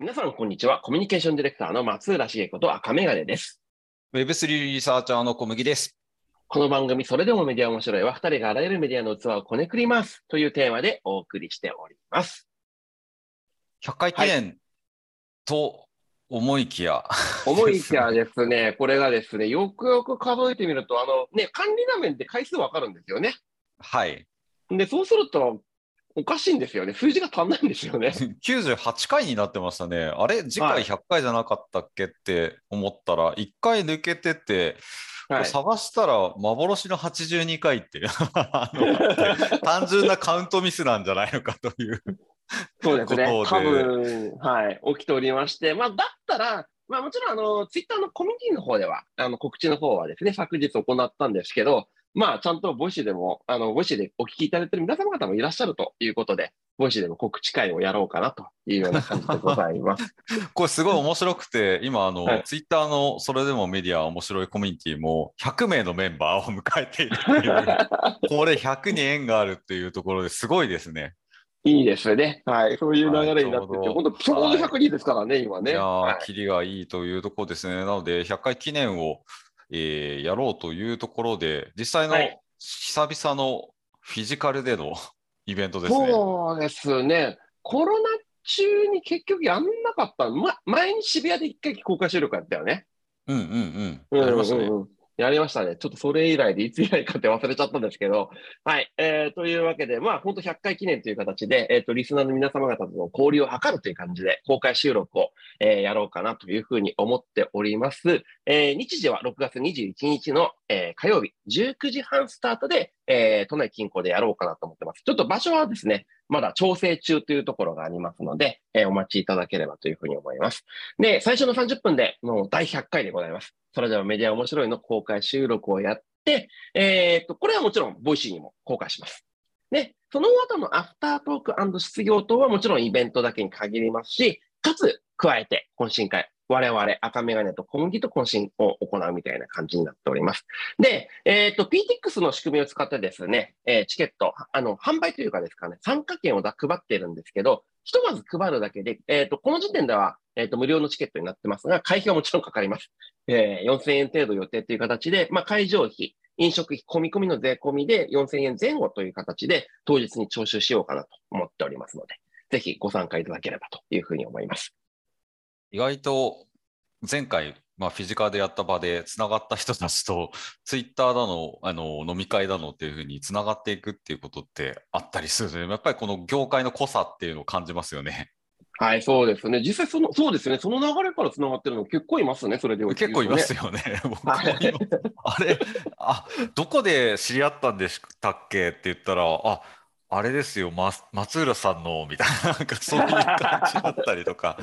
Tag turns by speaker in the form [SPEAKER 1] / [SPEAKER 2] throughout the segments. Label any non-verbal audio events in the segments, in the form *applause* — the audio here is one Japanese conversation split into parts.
[SPEAKER 1] 皆さん、こんにちは。コミュニケーションディレクターの松浦茂子と赤メガネです。
[SPEAKER 2] Web3 リサーチャーの小麦です。
[SPEAKER 1] この番組、それでもメディア面白いは、二人があらゆるメディアの器をこねくりますというテーマでお送りしております。
[SPEAKER 2] 100回記念と思いきや、
[SPEAKER 1] 思いきやですね、これがですね、よくよく数えてみると、あのね、管理画面で回数わかるんですよね。
[SPEAKER 2] はい。
[SPEAKER 1] で、そうすると、おかしいんですよね。数字が足んないんですよね。*laughs*
[SPEAKER 2] 98回になってましたね。あれ次回
[SPEAKER 1] はい
[SPEAKER 2] 100回じゃなかったっけって思ったら、1回抜けてて。探したら幻の82回って *laughs* 単純なカウントミスなんじゃないのかという。*laughs*
[SPEAKER 1] そうですね。多分、はい、起きておりまして、まあ、だったら、まあ、もちろん、あの、ツイッターのコミュニティの方では、あの、告知の方はですね、昨日行ったんですけど、まあ、ちゃんと Voicy でも、あの、 Voicy でお聞きいただいている皆様方もいらっしゃるということで、 Voicy でも告知会をやろうかなというような感じでございます。*laughs*
[SPEAKER 2] これすごい面白くて、今あの、
[SPEAKER 1] はい
[SPEAKER 2] ツイッターのそれでもメディア面白いコミュニティも100名のメンバーを迎えているっていう、*laughs* これ100に縁があるっていうところですごいですね。
[SPEAKER 1] いいですね。はい。そういう流れになってて、
[SPEAKER 2] はい
[SPEAKER 1] 本当ちょうど100人ですからね、今ね。
[SPEAKER 2] いやー、
[SPEAKER 1] はい
[SPEAKER 2] キリがいいというところですね。なので、100回記念を、えーやろうというところで、実際の
[SPEAKER 1] はい
[SPEAKER 2] 久々のフィジカルでの *laughs* イベントですね。
[SPEAKER 1] そうですね。コロナ中に結局やんなかった。ま、前に渋谷で一回公開収録やったよね。
[SPEAKER 2] うんうん
[SPEAKER 1] う
[SPEAKER 2] うんん。やりましたね。
[SPEAKER 1] うんうんやりましたね。ちょっとそれ以来でいつ以来かって忘れちゃったんですけど。はい。えー、というわけで、まあ、ほんと100回記念という形で、えっ、と、リスナーの皆様方との交流を図るという感じで、公開収録を、えーやろうかなというふうに思っております。えー日時は6月21日の、えー火曜日、19時半スタートで、えー都内近郊でやろうかなと思ってます。ちょっと場所はですね、まだ調整中というところがありますので、えーお待ちいただければというふうに思います。で、最初の30分でもう第100回でございます。それではメディア面白いの公開収録をやって、えーっと、これはもちろん、 Voicy にも公開します。で、その後のアフタートーク質疑応答はもちろんイベントだけに限りますし、かつ、加えて懇親会、我々赤メガネと小麦と懇親を行うみたいな感じになっております。で、えーと、PTX の仕組みを使ってですね、えーチケット、あの、販売というかですかね、参加券を配っているんですけど、ひとまず配るだけで、えーと、この時点では、えっと、無料のチケットになってますが、会費はもちろんかかります。えー4000円程度予定という形で、まあ、会場費、飲食費、込み込みの税込みで4000円前後という形で、当日に徴収しようかなと思っておりますので、ぜひご参加いただければというふうに思います。
[SPEAKER 2] 意外と前回、まあ、フィジカルでやった場でつながった人たちと、*laughs* ツイッターだの、あの飲み会だのっていうふうにつながっていくっていうことってあったりするので、やっぱりこの業界の濃さっていうのを感じますよね。
[SPEAKER 1] はい、そうですね。実際その、そうですね。その流れから繋がってるの結構いますね。それで、
[SPEAKER 2] 結構いますよね。*laughs* 僕あれ、あ、どこで知り合ったんでしたっけって言ったら、あ、あれですよ、ま、松浦さんの、みたいな、なんかそういう感じだったりとか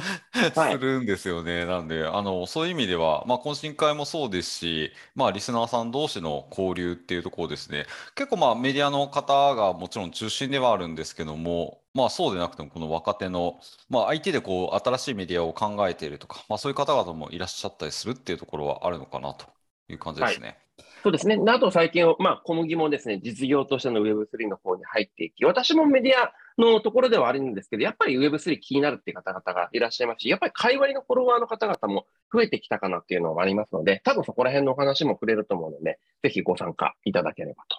[SPEAKER 1] はい
[SPEAKER 2] するんですよね。なんで、あの、そういう意味では、まあ、懇親会もそうですし、まあ、リスナーさん同士の交流っていうところですね。結構、まあ、メディアの方がもちろん中心ではあるんですけども、まあ、そうでなくても、この若手の、まあ、相手でこう、新しいメディアを考えているとか、まあ、そういう方々もいらっしゃったりするっていうところはあるのかなという感じですね。
[SPEAKER 1] そうですね。であと最近、まあ、小麦もですね、実業としての Web3 の方に入っていき、私もメディアのところではあるんですけど、やっぱり Web3 気になるっていう方々がいらっしゃいますし、やっぱり会話のフォロワーの方々も増えてきたかなっていうのもありますので、多分そこら辺のお話も触れると思うので、ぜひご参加いただければと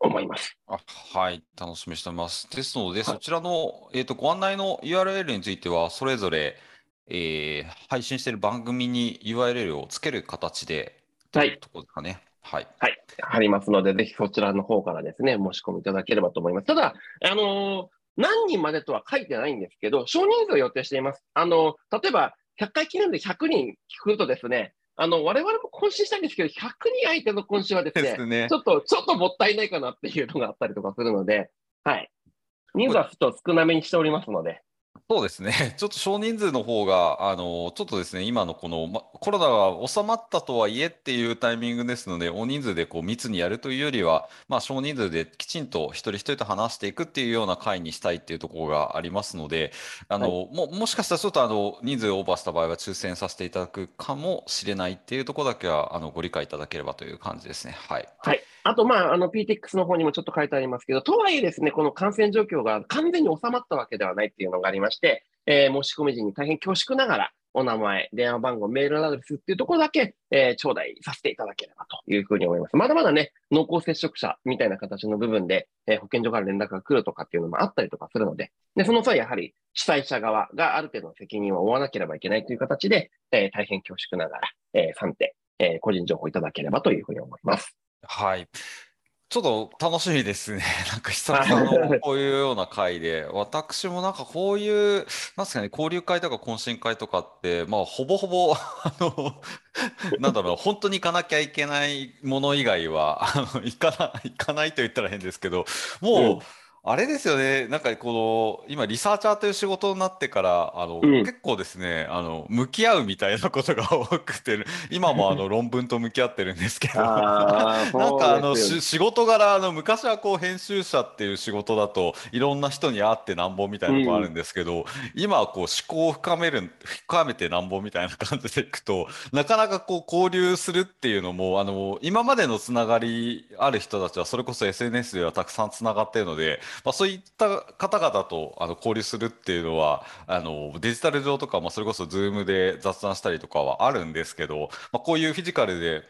[SPEAKER 1] 思います。
[SPEAKER 2] あはい、楽しみにしてます。ですので、
[SPEAKER 1] はい
[SPEAKER 2] そちらの、えーと、ご案内の URL については、それぞれ、えー配信している番組に URL をつける形で、
[SPEAKER 1] はい
[SPEAKER 2] ところですかね。はい。
[SPEAKER 1] はい。貼りますので、ぜひそちらの方からですね、申し込みいただければと思います。ただ、あのー何人までとは書いてないんですけど、少人数を予定しています。あのー例えば、100回記念で100人聞くとですね、あの、我々も懇親したいんですけど、100人相手の懇親はですね、
[SPEAKER 2] ですね
[SPEAKER 1] ち。ょっと、ちょっともったいないかなっていうのがあったりとかするので、はい。人数はちょっと少なめにしておりますので、
[SPEAKER 2] そうですね。*laughs* ちょっと少人数の方が、あの、ちょっとですね、今のこの、ま、コロナが収まったとはいえっていうタイミングですので、大人数でこう密にやるというよりは、まあ、少人数できちんと一人一人と話していくっていうような会にしたいっていうところがありますので、あの、も、もしかしたらちょっとあの、人数オーバーした場合は抽選させていただくかもしれないっていうところだけは、あの、ご理解いただければという感じですね。はい。
[SPEAKER 1] はい。あと、まあ、あの、PTX の方にもちょっと書いてありますけど、とはいえですね、この感染状況が完全に収まったわけではないっていうのがありまして、えー、申し込み時に大変恐縮ながら、お名前、電話番号、メールアドレスっていうところだけ、えー、頂戴させていただければというふうに思います。まだまだね、濃厚接触者みたいな形の部分で、えー、保健所から連絡が来るとかっていうのもあったりとかするので、でその際やはり主催者側がある程度の責任を負わなければいけないという形で、えー、大変恐縮ながら、えー、3点、え、個人情報いただければというふうに思います。
[SPEAKER 2] はい。ちょっと楽しみですね。*laughs* なんか久々のこういうような会で、*laughs* 私もなんかこういう、なんですかね、交流会とか懇親会とかって、まあ、ほぼほぼ、*laughs* あの、なんだろう、本当に行かなきゃいけないもの以外は、あの、行かない、行かないと言ったら変ですけど、もう、うんあれですよね、なんかこの今、リサーチャーという仕事になってから、あの、うん、結構ですねあの、向き合うみたいなことが多くて、今もあの *laughs* 論文と向き合ってるんですけど、*laughs* なんかあの仕事柄あの、昔はこう編集者っていう仕事だと、いろんな人に会ってなんぼみたいなのがあるんですけど、うん、今はこう思考を深める、深めてなんぼみたいな感じでいくと、なかなかこう交流するっていうのも、あの今までのつながりある人たちは、それこそ SNS ではたくさんつながっているので、まあ、そういった方々とあの交流するっていうのはあのデジタル上とか、まあ、それこそ Zoom で雑談したりとかはあるんですけど、まあ、こういうフィジカルで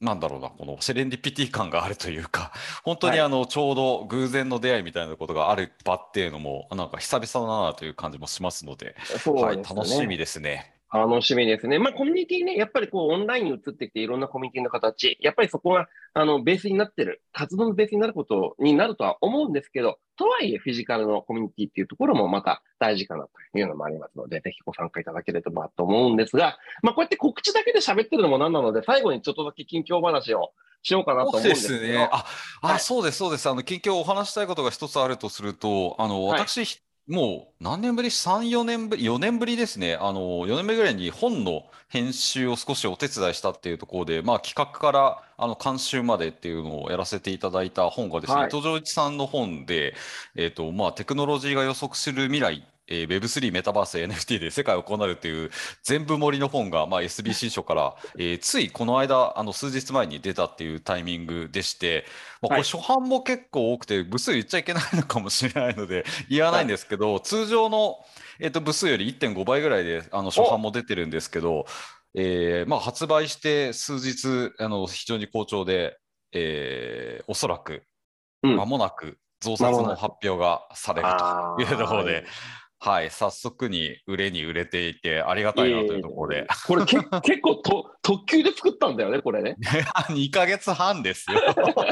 [SPEAKER 2] なんだろうな、このセレンディピティ感があるというか、*laughs* 本当にあの、ちょうど偶然の出会いみたいなことがある場っていうのも、なんか久々だなという感じもしますので、でね、はい、楽しみですね。
[SPEAKER 1] 楽しみですね。まあ、コミュニティね、やっぱりこう、オンラインに移ってきて、いろんなコミュニティの形、やっぱりそこが、あの、ベースになってる、活動のベースになることになるとは思うんですけど、とはいえ、フィジカルのコミュニティっていうところもまた大事かなというのもありますので、ぜひご参加いただければと思うんですが、まあ、こうやって告知だけで喋ってるのもなんなので、最後にちょっとだけ近況話をしようかなと思うんです
[SPEAKER 2] けど。ね。あ、あ、はい、そうです、そうです。あの、近況お話したいことが一つあるとすると、あの、私、はいもう何年ぶり ?3、4年ぶり、4年ぶりですね。あの、4年ぶりぐらいに本の編集を少しお手伝いしたっていうところで、まあ企画からあの監修までっていうのをやらせていただいた本がですね、はい、伊藤浄一さんの本で、えっ、ー、と、まあテクノロジーが予測する未来えー、Web3 メタバース NFT で世界をこうなるという全部盛りの本が、まあ、SBC 書から、えー、ついこの間あの数日前に出たっていうタイミングでして、まあ、これ初版も結構多くて部数言っちゃいけないのかもしれないので *laughs* 言わないんですけど、はい、通常の、えー、と部数より1.5倍ぐらいであの初版も出てるんですけど、えーまあ、発売して数日あの非常に好調で、えー、おそらく間もなく増刷の発表がされるというところで。はい、早速に売れに売れていて、ありがたいなというところで。*laughs*
[SPEAKER 1] これけ *laughs* 結構と特急で作ったんだよね、これね。
[SPEAKER 2] 2か月半ですよ。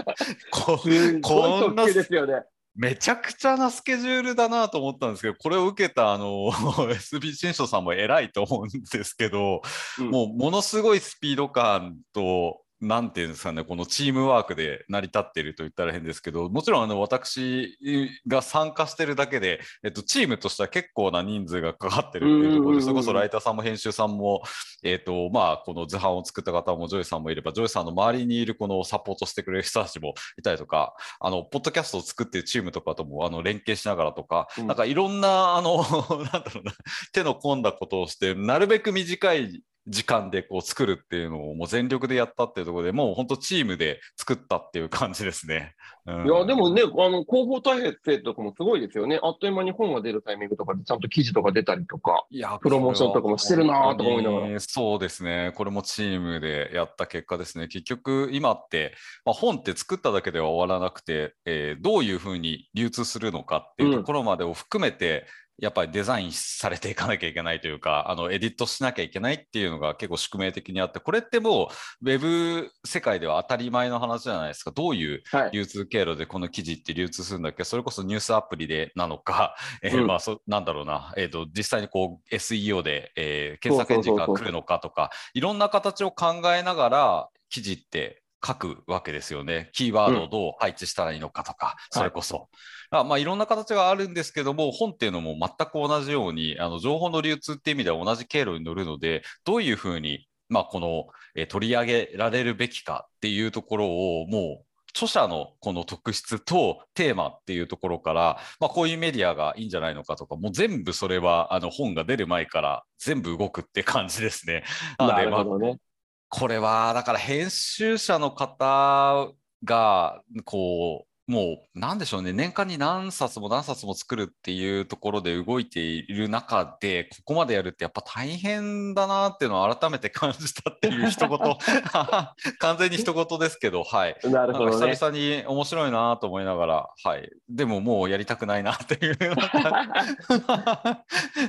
[SPEAKER 2] *laughs*
[SPEAKER 1] こすごい特急ですよね。
[SPEAKER 2] めちゃくちゃなスケジュールだなと思ったんですけど、これを受けたあの SB 新書さんも偉いと思うんですけど、うん、もうものすごいスピード感となんていうんですかね、このチームワークで成り立っていると言ったら変ですけど、もちろんあの私が参加してるだけで、えっと、チームとしては結構な人数がかかってるっていうところで、それこそライターさんも編集さんも、えっと、まあ、この図版を作った方もジョイさんもいれば、ジョイさんの周りにいるこのサポートしてくれる人たちもいたりとか、あの、ポッドキャストを作ってるチームとかともあの連携しながらとか、うん、なんかいろんな、あの、*laughs* なんだろうな、手の込んだことをして、なるべく短い時間でこう作るっていうのをもう全力でやったっていうところでもう本当チームで作ったっていう感じですね。
[SPEAKER 1] うん、いや、でもね、あの、広報大変とかもすごいですよね。あっという間に本が出るタイミングとかでちゃんと記事とか出たりとか、いやプロモーションとかもしてるなと思いながら。
[SPEAKER 2] そうですね。これもチームでやった結果ですね。結局今って、まあ、本って作っただけでは終わらなくて、えー、どういうふうに流通するのかっていうところまでを含めて、うんやっぱりデザインされていかなきゃいけないというか、*laughs* あの、エディットしなきゃいけないっていうのが結構宿命的にあって、これってもう、ウェブ世界では当たり前の話じゃないですか。どういう流通経路でこの記事って流通するんだっけ、はい、それこそニュースアプリでなのか、*laughs* えー、まあそ、なんだろうな、えっ、ー、と、実際にこう、SEO で、えー、検索エンジンが来るのかとか、いろんな形を考えながら、記事って書くわけですよね。キーワードをどう配置したらいいのかとか、うん、それこそ。はいあまあ、いろんな形があるんですけども、本っていうのも全く同じように、あの情報の流通っていう意味では同じ経路に乗るので、どういうふうに、まあ、この、え取り上げられるべきかっていうところを、もう著者のこの特質とテーマっていうところから、まあ、こういうメディアがいいんじゃないのかとか、もう全部それはあの本が出る前から全部動くって感じですね。
[SPEAKER 1] なるほどね。
[SPEAKER 2] これはだから編集者の方がこうもう、なんでしょうね、年間に何冊も何冊も作るっていうところで動いている中で、ここまでやるってやっぱ大変だなっていうのを改めて感じたっていう一言、*laughs* 完全に一言ですけど、はい。
[SPEAKER 1] なるほど、
[SPEAKER 2] ね、久々に面白いなと思いながら、はい。でももうやりたくないなっていう。*laughs*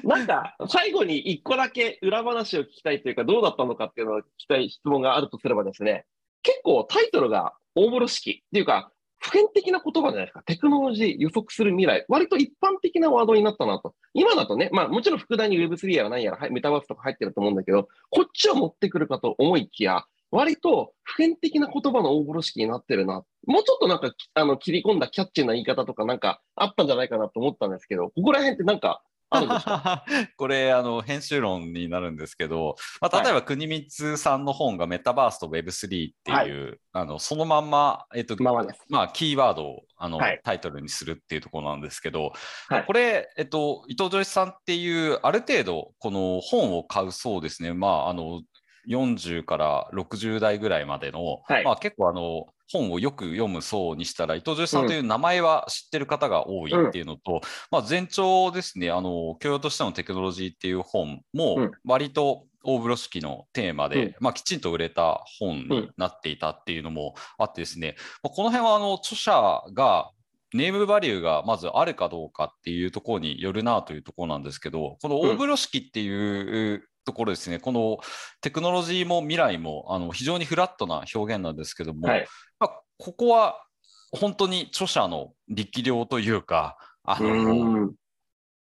[SPEAKER 1] なんか、最後に一個だけ裏話を聞きたいというか、どうだったのかっていうのを聞きたい質問があるとすればですね、結構タイトルが大風呂敷っていうか、普遍的な言葉じゃないですか。テクノロジー予測する未来。割と一般的なワードになったなと。今だとね、まあもちろん副題に Web3 やら何やらメタバースとか入ってると思うんだけど、こっちを持ってくるかと思いきや、割と普遍的な言葉の大風呂敷になってるな。もうちょっとなんか、あの、切り込んだキャッチーな言い方とかなんかあったんじゃないかなと思ったんですけど、ここら辺ってなんか *laughs*
[SPEAKER 2] これあの編集論になるんですけど、まあ、例えば国光さんの本がメタバースと Web3 っていう、はい、あのそのまんま、えっとままあ、キーワードをあの、はい、タイトルにするっていうところなんですけど、はい、これ、えっと、伊藤浄一さんっていうある程度この本を買うそうですね、まあ、あの40から60代ぐらいまでの、まあ、結構あの本をよく読む層にしたら、伊藤浄さんという名前は知ってる方が多いっていうのと、うん、まあ、前兆ですね、あの教養としてのテクノロジーっていう本も、割と大風呂敷のテーマで、うん、まあ、きちんと売れた本になっていたっていうのもあってですね、まあ、この辺はあの著者がネームバリューがまずあるかどうかっていうところによるなというところなんですけど、この大風呂敷っていうところですね、このテクノロジーも未来もあの非常にフラットな表現なんですけども、はい、まあ、ここは本当に著者の力量というか、あの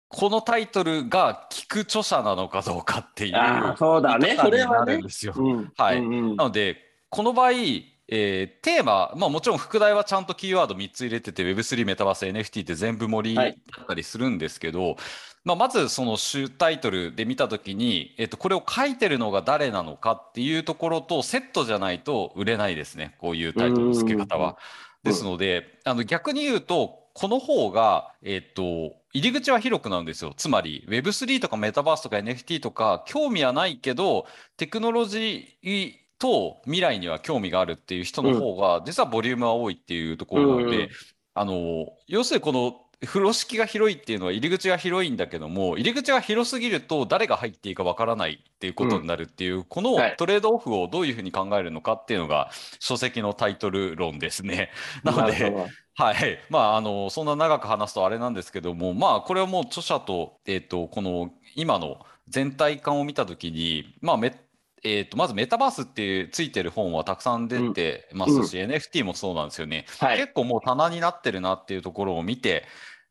[SPEAKER 2] このタイトルが聞く著者なのかどうかっていう、
[SPEAKER 1] そうだね、それはね。
[SPEAKER 2] はい、なので、この場合、えー、テーマ、まあ、もちろん副題はちゃんとキーワード3つ入れてて Web3 メタバース NFT って全部盛りだったりするんですけど、はい、まあ、まずその主タイトルで見た時に、えっと、これを書いてるのが誰なのかっていうところとセットじゃないと売れないですねこういうタイトルの付け方は。ですのであの逆に言うとこの方が、えっと、入り口は広くなるんですよ。つまり Web3 とかメタバースとか NFT とか興味はないけどテクノロジーと未来には興味があるっていう人の方が、実はボリュームは多いっていうところなので、あの要するにこの風呂敷が広いっていうのは入り口が広いんだけども入り口が広すぎると誰が入っていいかわからないっていうことになるっていう、うん、このトレードオフをどういうふうに考えるのかっていうのが書籍のタイトル論ですね。*laughs* なのではい、まあ、あの、そんな長く話すとあれなんですけども、まあ、これはもう著者と、えっ、ー、と、この今の全体感を見たときに、まあ、めえーと、まずメタバースってついてる本はたくさん出てますし、うん、NFT もそうなんですよね、はい、結構もう棚になってるなっていうところを見て、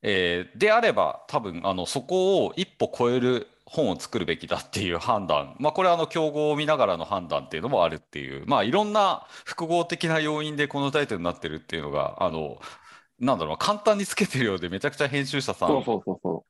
[SPEAKER 2] えー、であれば多分あのそこを一歩超える本を作るべきだっていう判断、まあ、これはあの競合を見ながらの判断っていうのもあるっていう、まあ、いろんな複合的な要因でこのタイトルになってるっていうのがあのなんだろう簡単につけてるようでめちゃくちゃ編集者さん考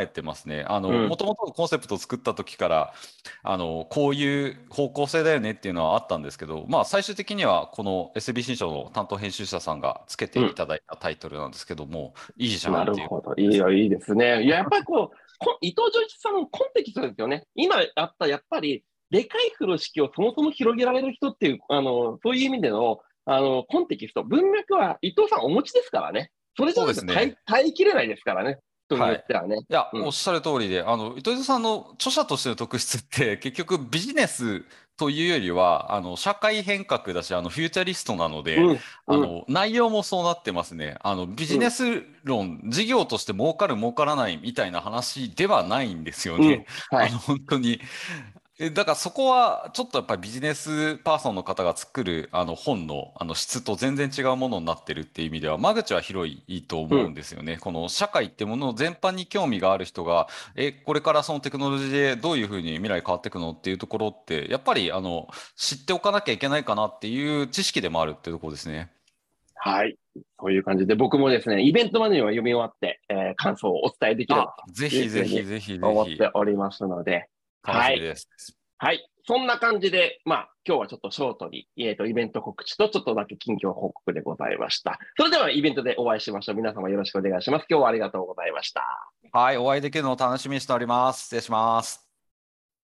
[SPEAKER 2] えてますね。あの、もともとコンセプトを作った時からあのこういう方向性だよねっていうのはあったんですけど、まあ最終的にはこの SB 新書の担当編集者さんがつけていただいたタイトルなんですけども、うん、いいじゃんっていう。なるほど、
[SPEAKER 1] いいよいいですね。いややっぱりこう伊藤浄一さんのコンテキストですよね。今あったやっぱりでかい風呂敷をそもそも広げられる人っていうあのそういう意味でのあの、コンテキスト、文脈は伊藤さんお持ちですからね。それじゃないと耐,、ね、耐えきれないですからね。はい、
[SPEAKER 2] いや、うん、おっしゃる通りで、あの、伊藤さんの著者としての特質って、*laughs* 結局ビジネスというよりは、あの、社会変革だし、あの、フューチャリストなので、うん、あの、内容もそうなってますね。あの、ビジネス論、事業として儲かる儲からないみたいな話ではないんですよね。はい、あの、本当に。だからそこはちょっとやっぱりビジネスパーソンの方が作るあの本のあの質と全然違うものになってるっていう意味では間口は広いと思うんですよね。うん、この社会ってもの全般に興味がある人がえこれからそのテクノロジーでどういうふうに未来変わっていくのっていうところってやっぱりあの知っておかなきゃいけないかなっていう知識でもあるっていうところですね。
[SPEAKER 1] はい。そういう感じで、僕もですね、イベントまでには読み終わって、えー、感想をお伝えできれば
[SPEAKER 2] ぜひぜひぜひ
[SPEAKER 1] 思っておりますので、
[SPEAKER 2] 楽しみです。
[SPEAKER 1] はい。そんな感じで、まあ、今日はちょっとショートに、えっ、ー、と、イベント告知とちょっとだけ近況報告でございました。それではイベントでお会いしましょう。皆様よろしくお願いします。今日はありがとうございました。
[SPEAKER 2] はい。お会いできるのを楽しみにしております。失礼します。